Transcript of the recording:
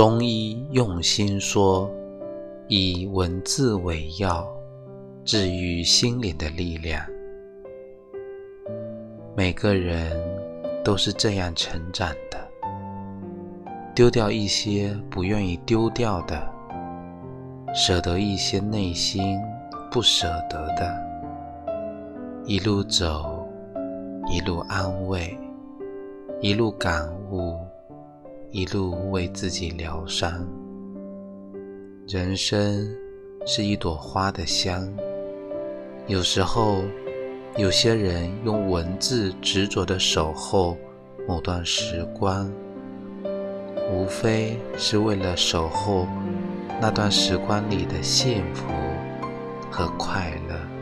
中医用心说，以文字为药，治愈心灵的力量。每个人都是这样成长的，丢掉一些不愿意丢掉的，舍得一些内心不舍得的，一路走，一路安慰，一路感悟。一路为自己疗伤。人生是一朵花的香，有时候，有些人用文字执着的守候某段时光，无非是为了守候那段时光里的幸福和快乐。